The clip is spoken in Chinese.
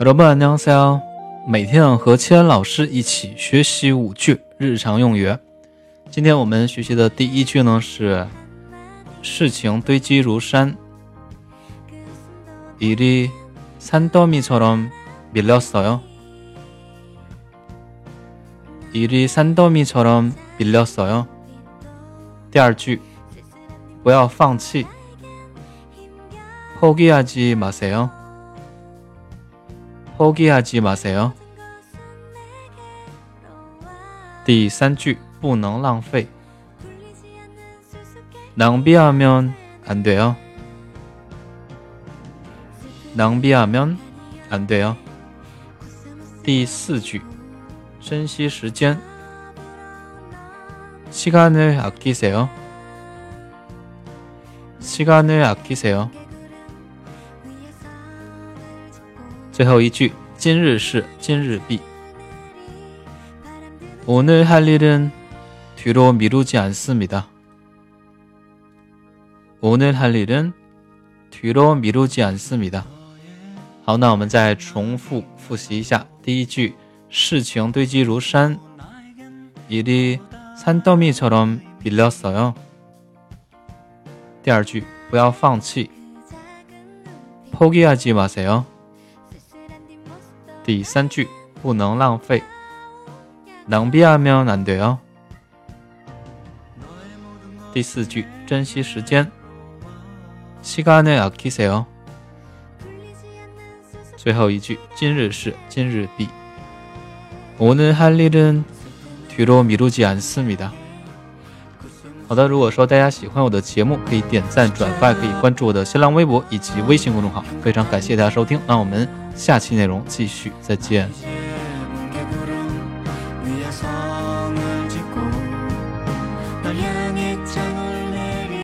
여러분안녕하세요每天和千恩老师一起学习五句日常用语。今天我们学习的第一句呢是“事情堆积如山”。일이산더미처럼밀렸어 요。 일이산더미처럼밀렸어 요。 第二句，不要放弃。포기하지마세 요。 포기하지마세 요。 第三句，不能浪费。낭비하면안돼 요。 낭비하면안돼 요。 第四句，珍惜时间。시간을아끼세 요。 시간을아끼세 요。 最后一句，今日事今日毕。오늘할일은뒤로미루지않습니다 오늘할일은뒤로미루지않습니다好，那我们再重复复习一下。第一句，事情堆积如山。일이산더미처럼밀렸어 요。 第二句，不要放弃。포기하지마세 요。 第三句不能浪费，낭비하면안돼 요。 第四句珍惜时间，시간을아끼세 요。 最后一句今日事今日毕，오늘할일은뒤로미루지않습니다 好的，如果说大家喜欢我的节目，可以点赞、转发，可以关注我的新浪微博以及微信公众号。非常感谢大家收听，那我们下期内容继续，再见。